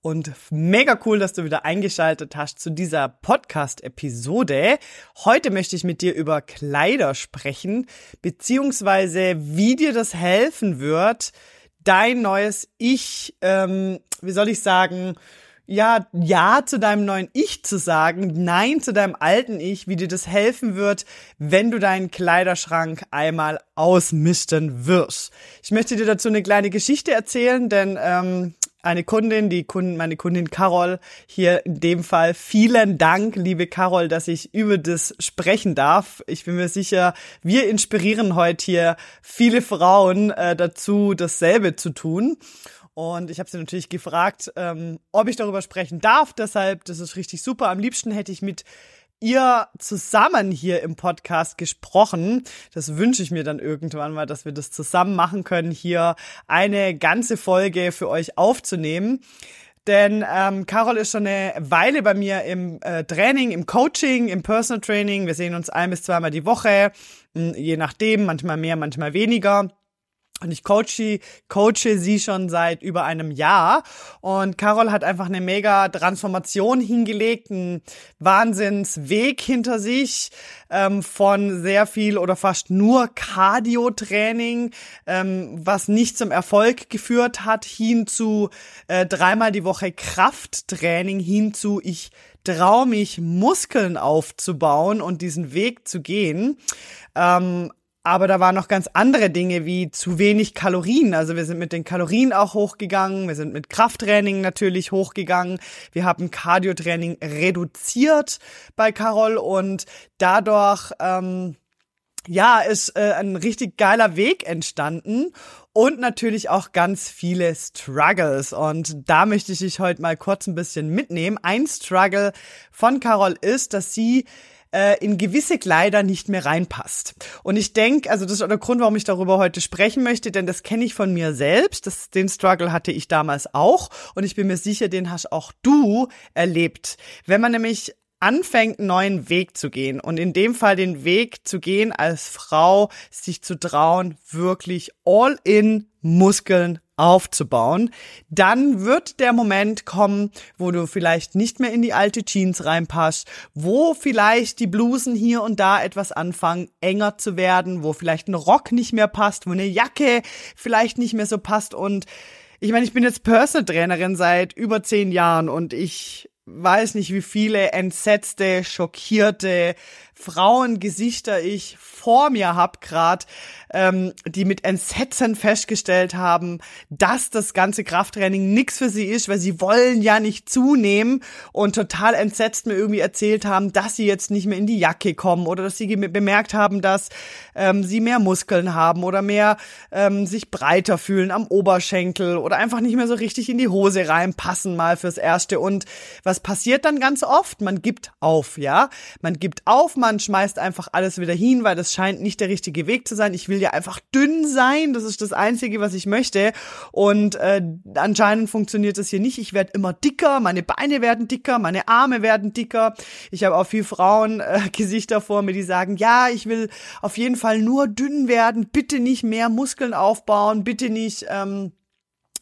und mega cool, dass du wieder eingeschaltet hast zu dieser Podcast-Episode. Heute möchte ich mit dir über Kleider sprechen, beziehungsweise wie dir das helfen wird, dein neues Ich, ähm, wie soll ich sagen, ja, ja zu deinem neuen Ich zu sagen, nein zu deinem alten Ich, wie dir das helfen wird, wenn du deinen Kleiderschrank einmal ausmisten wirst. Ich möchte dir dazu eine kleine Geschichte erzählen, denn ähm, eine Kundin, die Kundin, meine Kundin Carol, hier in dem Fall. Vielen Dank, liebe Carol, dass ich über das sprechen darf. Ich bin mir sicher, wir inspirieren heute hier viele Frauen äh, dazu, dasselbe zu tun. Und ich habe sie natürlich gefragt, ähm, ob ich darüber sprechen darf. Deshalb, das ist richtig super. Am liebsten hätte ich mit ihr zusammen hier im Podcast gesprochen. Das wünsche ich mir dann irgendwann mal, dass wir das zusammen machen können, hier eine ganze Folge für euch aufzunehmen. Denn ähm, Carol ist schon eine Weile bei mir im äh, Training, im Coaching, im Personal Training. Wir sehen uns ein bis zweimal die Woche, je nachdem, manchmal mehr, manchmal weniger. Und ich coache, coache sie schon seit über einem Jahr. Und Carol hat einfach eine mega Transformation hingelegt, einen Wahnsinnsweg hinter sich ähm, von sehr viel oder fast nur Cardio-Training, ähm, was nicht zum Erfolg geführt hat, hin zu äh, dreimal die Woche Krafttraining, hin zu ich traue mich, Muskeln aufzubauen und diesen Weg zu gehen. Ähm, aber da waren noch ganz andere Dinge wie zu wenig Kalorien. Also wir sind mit den Kalorien auch hochgegangen. Wir sind mit Krafttraining natürlich hochgegangen. Wir haben Cardiotraining reduziert bei Carol und dadurch, ähm, ja, ist äh, ein richtig geiler Weg entstanden und natürlich auch ganz viele Struggles. Und da möchte ich dich heute mal kurz ein bisschen mitnehmen. Ein Struggle von Carol ist, dass sie äh, in gewisse Kleider nicht mehr reinpasst. Und ich denke, also das ist auch der Grund, warum ich darüber heute sprechen möchte, denn das kenne ich von mir selbst. Das, den Struggle hatte ich damals auch und ich bin mir sicher, den hast auch du erlebt. Wenn man nämlich anfängt, einen neuen Weg zu gehen und in dem Fall den Weg zu gehen als Frau, sich zu trauen, wirklich all in Muskeln aufzubauen, dann wird der Moment kommen, wo du vielleicht nicht mehr in die alte Jeans reinpasst, wo vielleicht die Blusen hier und da etwas anfangen enger zu werden, wo vielleicht ein Rock nicht mehr passt, wo eine Jacke vielleicht nicht mehr so passt. Und ich meine, ich bin jetzt Personal Trainerin seit über zehn Jahren und ich weiß nicht, wie viele entsetzte, schockierte Frauengesichter ich vor mir hab grad, ähm, die mit Entsetzen festgestellt haben, dass das ganze Krafttraining nix für sie ist, weil sie wollen ja nicht zunehmen und total entsetzt mir irgendwie erzählt haben, dass sie jetzt nicht mehr in die Jacke kommen oder dass sie bemerkt haben, dass ähm, sie mehr Muskeln haben oder mehr ähm, sich breiter fühlen am Oberschenkel oder einfach nicht mehr so richtig in die Hose reinpassen mal fürs Erste. Und was passiert dann ganz oft? Man gibt auf, ja? Man gibt auf, man man schmeißt einfach alles wieder hin, weil das scheint nicht der richtige Weg zu sein. Ich will ja einfach dünn sein, das ist das Einzige, was ich möchte. Und äh, anscheinend funktioniert das hier nicht. Ich werde immer dicker, meine Beine werden dicker, meine Arme werden dicker. Ich habe auch viel Frauen äh, Gesichter vor mir, die sagen, ja, ich will auf jeden Fall nur dünn werden, bitte nicht mehr Muskeln aufbauen, bitte nicht ähm,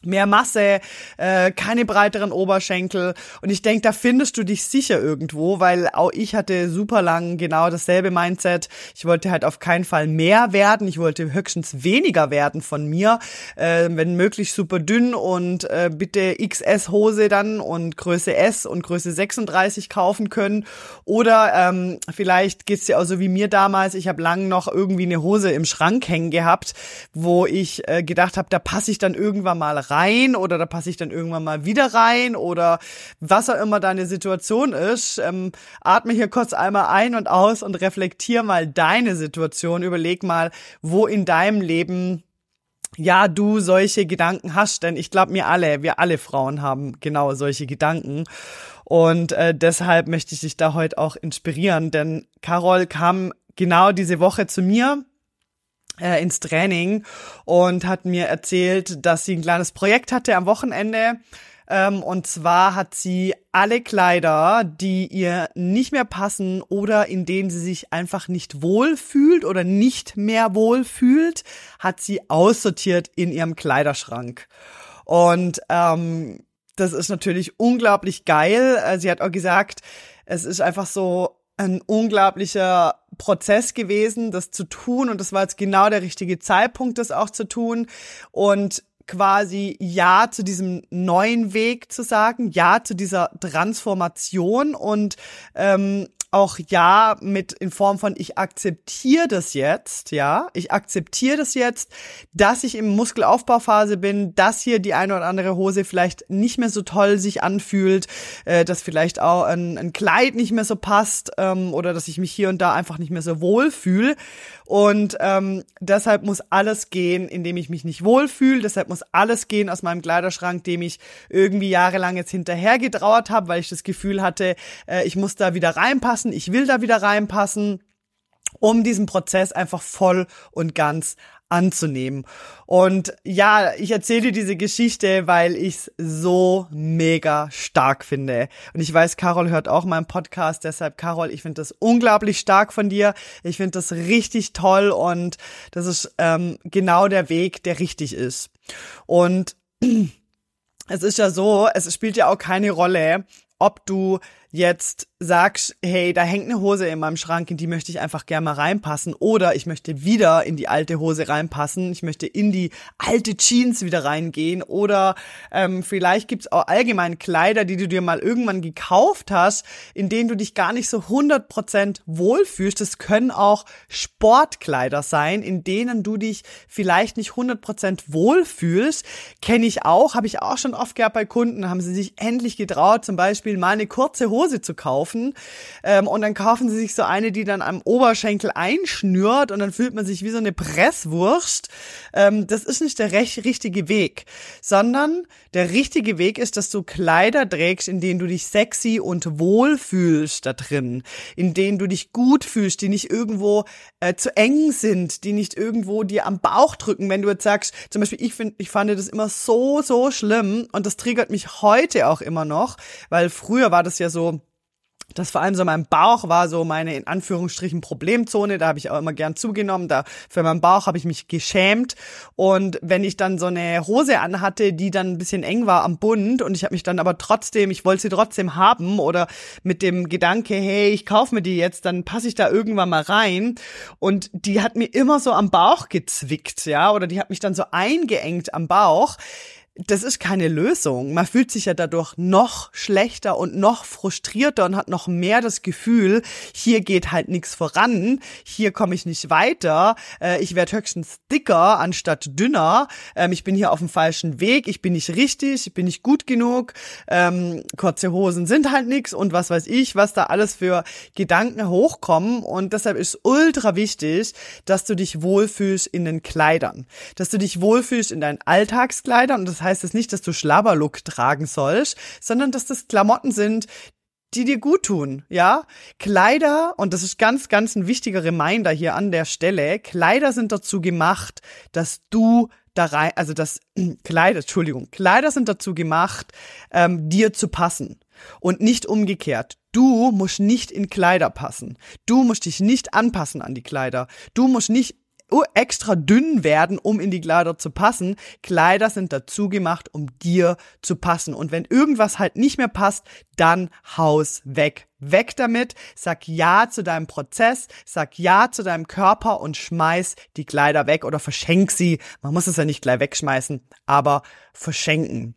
mehr Masse, äh, keine breiteren Oberschenkel. Und ich denke, da findest du dich sicher irgendwo, weil auch ich hatte super lang genau dasselbe Mindset. Ich wollte halt auf keinen Fall mehr werden. Ich wollte höchstens weniger werden von mir. Äh, wenn möglich super dünn und äh, bitte XS-Hose dann und Größe S und Größe 36 kaufen können. Oder ähm, vielleicht geht's dir auch so wie mir damals. Ich habe lang noch irgendwie eine Hose im Schrank hängen gehabt, wo ich äh, gedacht habe, da passe ich dann irgendwann mal rein oder da passe ich dann irgendwann mal wieder rein oder was auch immer deine Situation ist. Ähm, atme hier kurz einmal ein und aus und reflektier mal deine Situation. Überleg mal, wo in deinem Leben ja, du solche Gedanken hast, denn ich glaube, mir alle, wir alle Frauen haben genau solche Gedanken. Und äh, deshalb möchte ich dich da heute auch inspirieren, denn Carol kam genau diese Woche zu mir äh, ins Training und hat mir erzählt, dass sie ein kleines Projekt hatte am Wochenende. Ähm, und zwar hat sie alle Kleider, die ihr nicht mehr passen oder in denen sie sich einfach nicht wohl fühlt oder nicht mehr wohl fühlt, hat sie aussortiert in ihrem Kleiderschrank. Und ähm, das ist natürlich unglaublich geil. Äh, sie hat auch gesagt, es ist einfach so ein unglaublicher Prozess gewesen, das zu tun. Und das war jetzt genau der richtige Zeitpunkt, das auch zu tun. Und quasi Ja zu diesem neuen Weg zu sagen, Ja zu dieser Transformation und ähm, auch ja mit in Form von ich akzeptiere das jetzt, ja, ich akzeptiere das jetzt, dass ich im Muskelaufbauphase bin, dass hier die eine oder andere Hose vielleicht nicht mehr so toll sich anfühlt, äh, dass vielleicht auch ein, ein Kleid nicht mehr so passt ähm, oder dass ich mich hier und da einfach nicht mehr so wohl fühle und ähm, deshalb muss alles gehen, indem ich mich nicht wohlfühle. Deshalb muss alles gehen aus meinem Kleiderschrank, dem ich irgendwie jahrelang jetzt hinterher getrauert habe, weil ich das Gefühl hatte, äh, ich muss da wieder reinpassen, ich will da wieder reinpassen um diesen Prozess einfach voll und ganz anzunehmen. Und ja, ich erzähle dir diese Geschichte, weil ich es so mega stark finde. Und ich weiß, Carol hört auch meinen Podcast, deshalb Carol, ich finde das unglaublich stark von dir. Ich finde das richtig toll und das ist ähm, genau der Weg, der richtig ist. Und es ist ja so, es spielt ja auch keine Rolle, ob du jetzt sagst, hey, da hängt eine Hose in meinem Schrank, in die möchte ich einfach gerne mal reinpassen oder ich möchte wieder in die alte Hose reinpassen, ich möchte in die alte Jeans wieder reingehen oder ähm, vielleicht gibt's auch allgemein Kleider, die du dir mal irgendwann gekauft hast, in denen du dich gar nicht so 100% wohlfühlst. Das können auch Sportkleider sein, in denen du dich vielleicht nicht 100% wohlfühlst. Kenne ich auch, habe ich auch schon oft gehabt bei Kunden, haben sie sich endlich getraut, zum Beispiel mal eine kurze Hose zu kaufen. Ähm, und dann kaufen sie sich so eine, die dann am Oberschenkel einschnürt und dann fühlt man sich wie so eine Presswurst. Ähm, das ist nicht der recht, richtige Weg, sondern der richtige Weg ist, dass du Kleider trägst, in denen du dich sexy und wohl fühlst da drin, in denen du dich gut fühlst, die nicht irgendwo äh, zu eng sind, die nicht irgendwo dir am Bauch drücken, wenn du jetzt sagst, zum Beispiel ich finde, ich fand das immer so, so schlimm und das triggert mich heute auch immer noch, weil früher war das ja so, das vor allem so mein Bauch war so meine in Anführungsstrichen Problemzone, da habe ich auch immer gern zugenommen, da für meinen Bauch habe ich mich geschämt. Und wenn ich dann so eine Hose anhatte, die dann ein bisschen eng war am Bund und ich habe mich dann aber trotzdem, ich wollte sie trotzdem haben oder mit dem Gedanke, hey, ich kaufe mir die jetzt, dann passe ich da irgendwann mal rein. Und die hat mir immer so am Bauch gezwickt, ja, oder die hat mich dann so eingeengt am Bauch das ist keine Lösung. Man fühlt sich ja dadurch noch schlechter und noch frustrierter und hat noch mehr das Gefühl, hier geht halt nichts voran, hier komme ich nicht weiter, äh, ich werde höchstens dicker anstatt dünner, ähm, ich bin hier auf dem falschen Weg, ich bin nicht richtig, ich bin nicht gut genug, ähm, kurze Hosen sind halt nichts und was weiß ich, was da alles für Gedanken hochkommen. Und deshalb ist ultra wichtig, dass du dich wohlfühlst in den Kleidern, dass du dich wohlfühlst in deinen Alltagskleidern. Und das heißt es nicht, dass du Schlabberlook tragen sollst, sondern dass das Klamotten sind, die dir gut tun, ja? Kleider, und das ist ganz, ganz ein wichtiger Reminder hier an der Stelle, Kleider sind dazu gemacht, dass du da rein, also das Kleider, Entschuldigung, Kleider sind dazu gemacht, ähm, dir zu passen und nicht umgekehrt. Du musst nicht in Kleider passen. Du musst dich nicht anpassen an die Kleider. Du musst nicht extra dünn werden, um in die Kleider zu passen. Kleider sind dazu gemacht, um dir zu passen. Und wenn irgendwas halt nicht mehr passt, dann haus weg. Weg damit, sag Ja zu deinem Prozess, sag Ja zu deinem Körper und schmeiß die Kleider weg oder verschenk sie. Man muss es ja nicht gleich wegschmeißen, aber verschenken.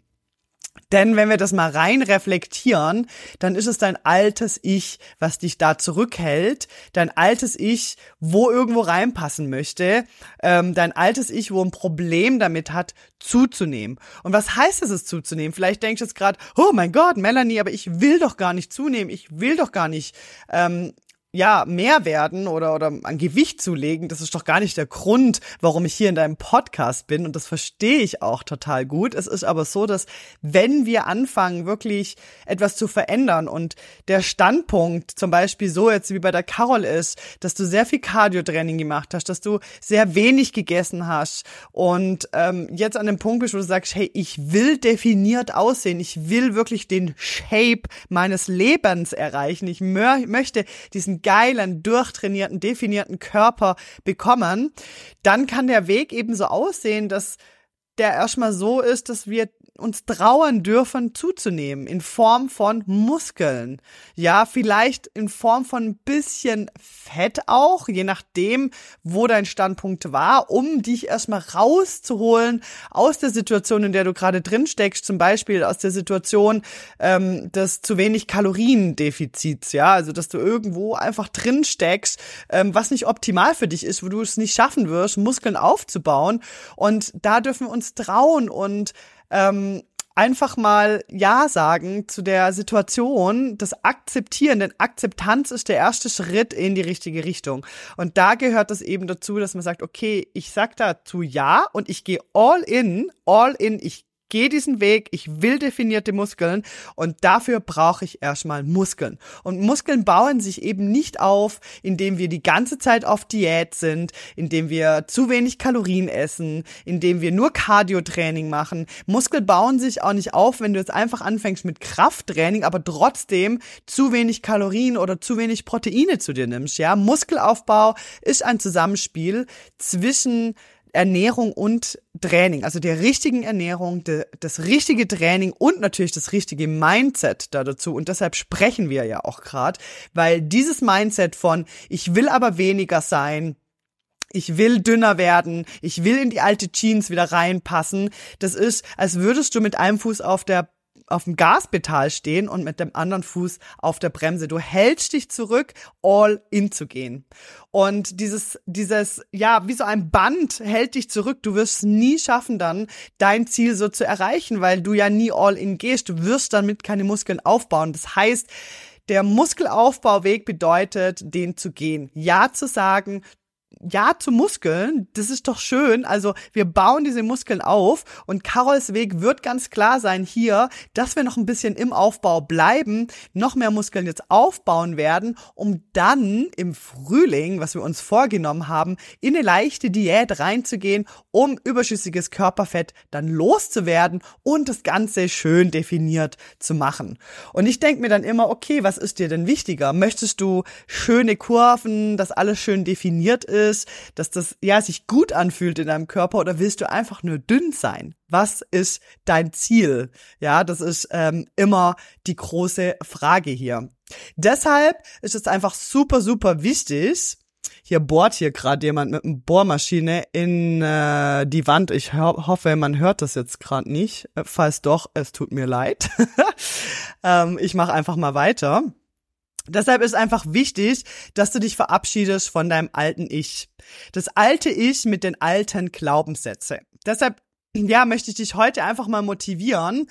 Denn wenn wir das mal rein reflektieren, dann ist es dein altes Ich, was dich da zurückhält, dein altes Ich, wo irgendwo reinpassen möchte, ähm, dein altes Ich, wo ein Problem damit hat, zuzunehmen. Und was heißt es, es zuzunehmen? Vielleicht denkst du jetzt gerade, oh mein Gott, Melanie, aber ich will doch gar nicht zunehmen, ich will doch gar nicht ähm, ja, mehr werden oder, oder an Gewicht zulegen, das ist doch gar nicht der Grund, warum ich hier in deinem Podcast bin. Und das verstehe ich auch total gut. Es ist aber so, dass wenn wir anfangen, wirklich etwas zu verändern und der Standpunkt zum Beispiel so jetzt wie bei der Carol ist, dass du sehr viel Cardio-Training gemacht hast, dass du sehr wenig gegessen hast und ähm, jetzt an dem Punkt bist, wo du sagst, hey, ich will definiert aussehen, ich will wirklich den Shape meines Lebens erreichen, ich möchte diesen geilen, durchtrainierten, definierten Körper bekommen, dann kann der Weg eben so aussehen, dass der erstmal so ist, dass wir uns trauern dürfen zuzunehmen in Form von Muskeln. Ja, vielleicht in Form von ein bisschen Fett auch, je nachdem, wo dein Standpunkt war, um dich erstmal rauszuholen aus der Situation, in der du gerade drin steckst, zum Beispiel aus der Situation ähm, des zu wenig Kaloriendefizits, ja, also dass du irgendwo einfach drin steckst, ähm, was nicht optimal für dich ist, wo du es nicht schaffen wirst, Muskeln aufzubauen. Und da dürfen wir uns trauen und ähm, einfach mal Ja sagen zu der Situation, das Akzeptieren, denn Akzeptanz ist der erste Schritt in die richtige Richtung. Und da gehört es eben dazu, dass man sagt, okay, ich sag dazu Ja und ich gehe all in, all in, ich gehe diesen Weg, ich will definierte Muskeln und dafür brauche ich erstmal Muskeln. Und Muskeln bauen sich eben nicht auf, indem wir die ganze Zeit auf Diät sind, indem wir zu wenig Kalorien essen, indem wir nur Cardio-Training machen. Muskeln bauen sich auch nicht auf, wenn du jetzt einfach anfängst mit Krafttraining, aber trotzdem zu wenig Kalorien oder zu wenig Proteine zu dir nimmst. Ja, Muskelaufbau ist ein Zusammenspiel zwischen Ernährung und Training, also der richtigen Ernährung, de, das richtige Training und natürlich das richtige Mindset da dazu. Und deshalb sprechen wir ja auch gerade, weil dieses Mindset von ich will aber weniger sein, ich will dünner werden, ich will in die alte Jeans wieder reinpassen. Das ist, als würdest du mit einem Fuß auf der auf dem Gaspedal stehen und mit dem anderen Fuß auf der Bremse. Du hältst dich zurück, all in zu gehen. Und dieses, dieses, ja, wie so ein Band hält dich zurück. Du wirst nie schaffen, dann dein Ziel so zu erreichen, weil du ja nie all in gehst. Du wirst damit keine Muskeln aufbauen. Das heißt, der Muskelaufbauweg bedeutet, den zu gehen. Ja zu sagen, ja zu Muskeln, das ist doch schön. Also wir bauen diese Muskeln auf und Carols Weg wird ganz klar sein hier, dass wir noch ein bisschen im Aufbau bleiben, noch mehr Muskeln jetzt aufbauen werden, um dann im Frühling, was wir uns vorgenommen haben, in eine leichte Diät reinzugehen, um überschüssiges Körperfett dann loszuwerden und das Ganze schön definiert zu machen. Und ich denke mir dann immer, okay, was ist dir denn wichtiger? Möchtest du schöne Kurven, dass alles schön definiert ist? Ist, dass das ja sich gut anfühlt in deinem Körper oder willst du einfach nur dünn sein? Was ist dein Ziel? Ja, das ist ähm, immer die große Frage hier. Deshalb ist es einfach super, super wichtig, hier bohrt hier gerade jemand mit einer Bohrmaschine in äh, die Wand. Ich ho hoffe, man hört das jetzt gerade nicht. Äh, falls doch, es tut mir leid. ähm, ich mache einfach mal weiter. Deshalb ist einfach wichtig, dass du dich verabschiedest von deinem alten Ich. Das alte Ich mit den alten Glaubenssätze. Deshalb ja, möchte ich dich heute einfach mal motivieren,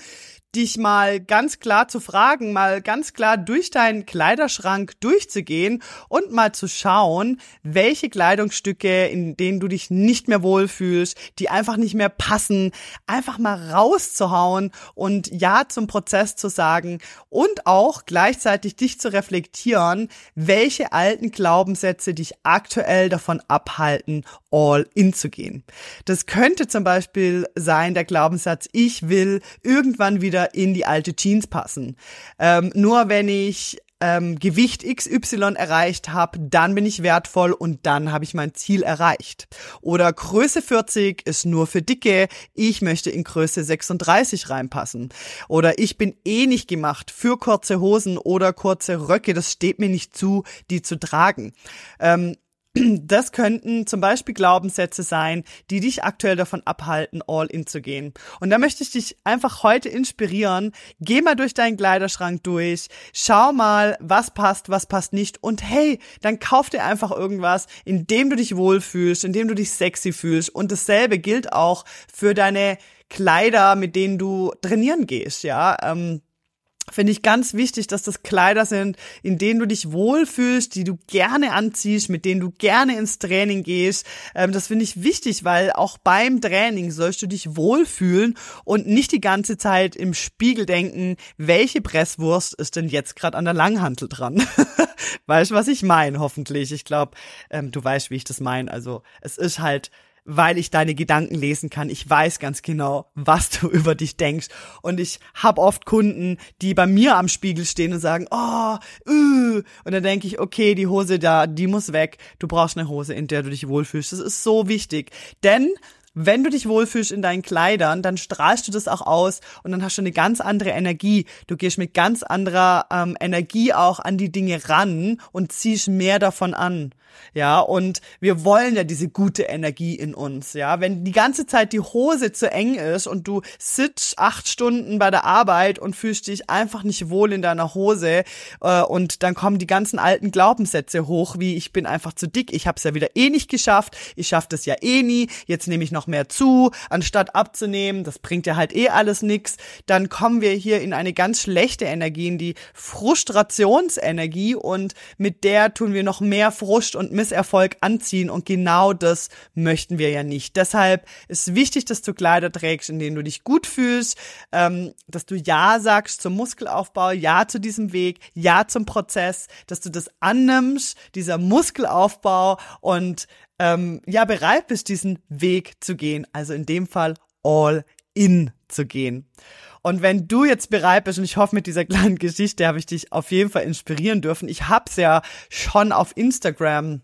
dich mal ganz klar zu fragen, mal ganz klar durch deinen Kleiderschrank durchzugehen und mal zu schauen, welche Kleidungsstücke, in denen du dich nicht mehr wohlfühlst, die einfach nicht mehr passen, einfach mal rauszuhauen und Ja zum Prozess zu sagen und auch gleichzeitig dich zu reflektieren, welche alten Glaubenssätze dich aktuell davon abhalten, all in zu gehen. Das könnte zum Beispiel sein, der Glaubenssatz, ich will irgendwann wieder wieder in die alte Jeans passen. Ähm, nur wenn ich ähm, Gewicht XY erreicht habe, dann bin ich wertvoll und dann habe ich mein Ziel erreicht. Oder Größe 40 ist nur für Dicke, ich möchte in Größe 36 reinpassen. Oder ich bin eh nicht gemacht für kurze Hosen oder kurze Röcke, das steht mir nicht zu, die zu tragen. Ähm, das könnten zum Beispiel Glaubenssätze sein, die dich aktuell davon abhalten, all in zu gehen. Und da möchte ich dich einfach heute inspirieren. Geh mal durch deinen Kleiderschrank durch. Schau mal, was passt, was passt nicht. Und hey, dann kauf dir einfach irgendwas, in dem du dich wohlfühlst, in dem du dich sexy fühlst. Und dasselbe gilt auch für deine Kleider, mit denen du trainieren gehst, ja. Ähm, finde ich ganz wichtig, dass das Kleider sind, in denen du dich wohlfühlst, die du gerne anziehst, mit denen du gerne ins Training gehst. Ähm, das finde ich wichtig, weil auch beim Training sollst du dich wohlfühlen und nicht die ganze Zeit im Spiegel denken, welche Presswurst ist denn jetzt gerade an der Langhantel dran? weißt du, was ich meine, hoffentlich. Ich glaube, ähm, du weißt, wie ich das meine. Also es ist halt weil ich deine Gedanken lesen kann. Ich weiß ganz genau, was du über dich denkst. Und ich habe oft Kunden, die bei mir am Spiegel stehen und sagen, oh, uh. und dann denke ich, okay, die Hose da, die muss weg. Du brauchst eine Hose, in der du dich wohlfühlst. Das ist so wichtig. Denn wenn du dich wohlfühlst in deinen Kleidern, dann strahlst du das auch aus und dann hast du eine ganz andere Energie. Du gehst mit ganz anderer ähm, Energie auch an die Dinge ran und ziehst mehr davon an. Ja, und wir wollen ja diese gute Energie in uns. Ja, wenn die ganze Zeit die Hose zu eng ist und du sitzt acht Stunden bei der Arbeit und fühlst dich einfach nicht wohl in deiner Hose äh, und dann kommen die ganzen alten Glaubenssätze hoch, wie ich bin einfach zu dick, ich habe es ja wieder eh nicht geschafft, ich schaffe das ja eh nie, jetzt nehme ich noch mehr zu, anstatt abzunehmen, das bringt ja halt eh alles nix, dann kommen wir hier in eine ganz schlechte Energie, in die Frustrationsenergie. Und mit der tun wir noch mehr Frust und Misserfolg anziehen. Und genau das möchten wir ja nicht. Deshalb ist wichtig, dass du Kleider trägst, in denen du dich gut fühlst, ähm, dass du Ja sagst zum Muskelaufbau, Ja zu diesem Weg, Ja zum Prozess, dass du das annimmst, dieser Muskelaufbau. Und ähm, ja bereit bist, diesen Weg zu gehen. Also in dem Fall all in zu gehen. Und wenn du jetzt bereit bist, und ich hoffe, mit dieser kleinen Geschichte habe ich dich auf jeden Fall inspirieren dürfen. Ich habe es ja schon auf Instagram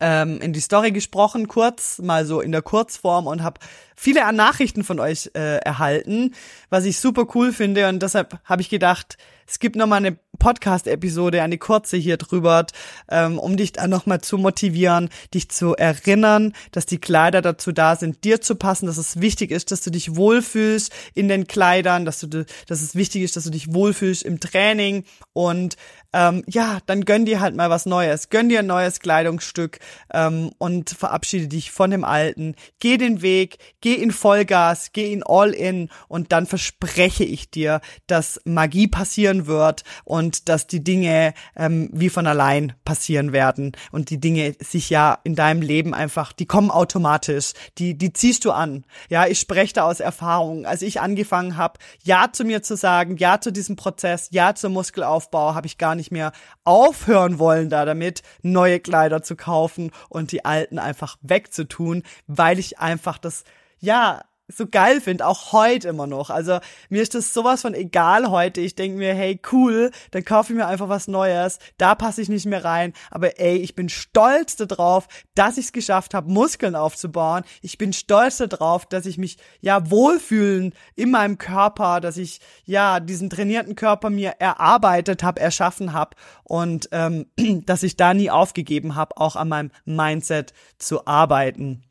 ähm, in die Story gesprochen, kurz, mal so in der Kurzform und habe viele Nachrichten von euch äh, erhalten, was ich super cool finde. Und deshalb habe ich gedacht, es gibt nochmal eine Podcast-Episode, eine kurze hier drüber, ähm, um dich dann nochmal zu motivieren, dich zu erinnern, dass die Kleider dazu da sind, dir zu passen, dass es wichtig ist, dass du dich wohlfühlst in den Kleidern, dass du, dass es wichtig ist, dass du dich wohlfühlst im Training und ähm, ja, dann gönn dir halt mal was Neues, gönn dir ein neues Kleidungsstück ähm, und verabschiede dich von dem Alten. Geh den Weg, geh in Vollgas, geh in All-In und dann verspreche ich dir, dass Magie passieren wird und dass die Dinge ähm, wie von allein passieren werden und die Dinge sich ja in deinem Leben einfach, die kommen automatisch, die die ziehst du an. Ja, ich spreche da aus Erfahrung. Als ich angefangen habe, ja zu mir zu sagen, ja zu diesem Prozess, ja zum Muskelaufbau, habe ich gar nicht nicht mehr aufhören wollen, da damit neue Kleider zu kaufen und die alten einfach wegzutun, weil ich einfach das, ja, so geil finde, auch heute immer noch. Also mir ist das sowas von egal heute. Ich denke mir, hey, cool, dann kaufe ich mir einfach was Neues. Da passe ich nicht mehr rein. Aber ey, ich bin stolz darauf, dass ich es geschafft habe, Muskeln aufzubauen. Ich bin stolz darauf, dass ich mich ja wohlfühlen in meinem Körper, dass ich ja diesen trainierten Körper mir erarbeitet habe, erschaffen habe und ähm, dass ich da nie aufgegeben habe, auch an meinem Mindset zu arbeiten.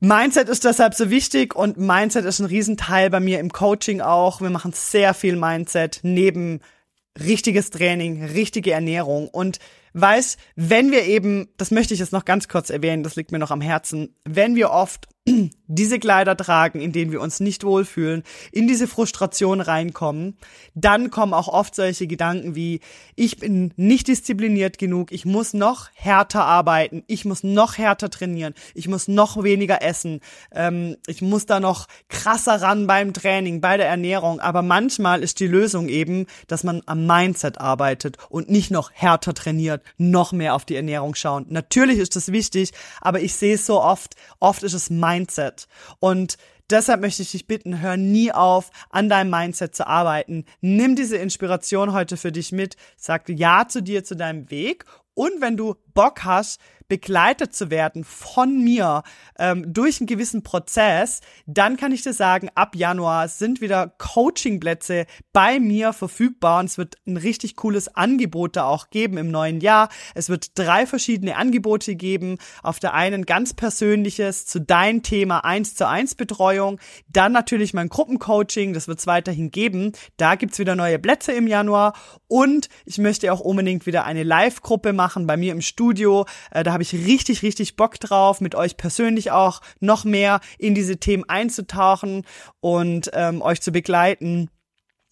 Mindset ist deshalb so wichtig und Mindset ist ein Riesenteil bei mir im Coaching auch. Wir machen sehr viel Mindset neben richtiges Training, richtige Ernährung und weiß, wenn wir eben, das möchte ich jetzt noch ganz kurz erwähnen, das liegt mir noch am Herzen, wenn wir oft diese Kleider tragen, in denen wir uns nicht wohlfühlen, in diese Frustration reinkommen, dann kommen auch oft solche Gedanken wie, ich bin nicht diszipliniert genug, ich muss noch härter arbeiten, ich muss noch härter trainieren, ich muss noch weniger essen, ähm, ich muss da noch krasser ran beim Training, bei der Ernährung. Aber manchmal ist die Lösung eben, dass man am Mindset arbeitet und nicht noch härter trainiert, noch mehr auf die Ernährung schauen. Natürlich ist das wichtig, aber ich sehe es so oft, oft ist es Mindset Mindset. Und deshalb möchte ich dich bitten, hör nie auf, an deinem Mindset zu arbeiten. Nimm diese Inspiration heute für dich mit, sag Ja zu dir, zu deinem Weg. Und wenn du Bock hast, begleitet zu werden von mir ähm, durch einen gewissen Prozess, dann kann ich dir sagen, ab Januar sind wieder Coachingplätze bei mir verfügbar und es wird ein richtig cooles Angebot da auch geben im neuen Jahr. Es wird drei verschiedene Angebote geben. Auf der einen ganz persönliches zu deinem Thema 1 zu 1 Betreuung, dann natürlich mein Gruppencoaching, das wird es weiterhin geben. Da gibt's wieder neue Plätze im Januar und ich möchte auch unbedingt wieder eine Live-Gruppe machen bei mir im Studio. Äh, da habe ich richtig, richtig Bock drauf, mit euch persönlich auch noch mehr in diese Themen einzutauchen und ähm, euch zu begleiten.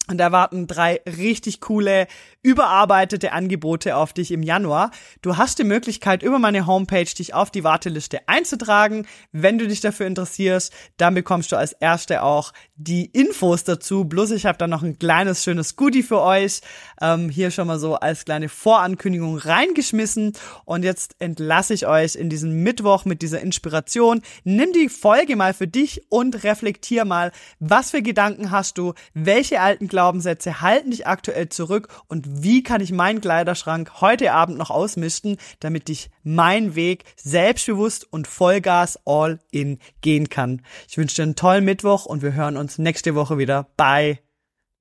Und da warten drei richtig coole, überarbeitete Angebote auf dich im Januar. Du hast die Möglichkeit, über meine Homepage dich auf die Warteliste einzutragen. Wenn du dich dafür interessierst, dann bekommst du als Erste auch die Infos dazu. Bloß ich habe da noch ein kleines, schönes Goodie für euch. Ähm, hier schon mal so als kleine Vorankündigung reingeschmissen. Und jetzt entlasse ich euch in diesen Mittwoch mit dieser Inspiration. Nimm die Folge mal für dich und reflektier mal, was für Gedanken hast du, welche alten Glaubenssätze halten dich aktuell zurück und wie kann ich meinen Kleiderschrank heute Abend noch ausmisten, damit ich meinen Weg selbstbewusst und Vollgas all in gehen kann. Ich wünsche dir einen tollen Mittwoch und wir hören uns nächste Woche wieder. Bye.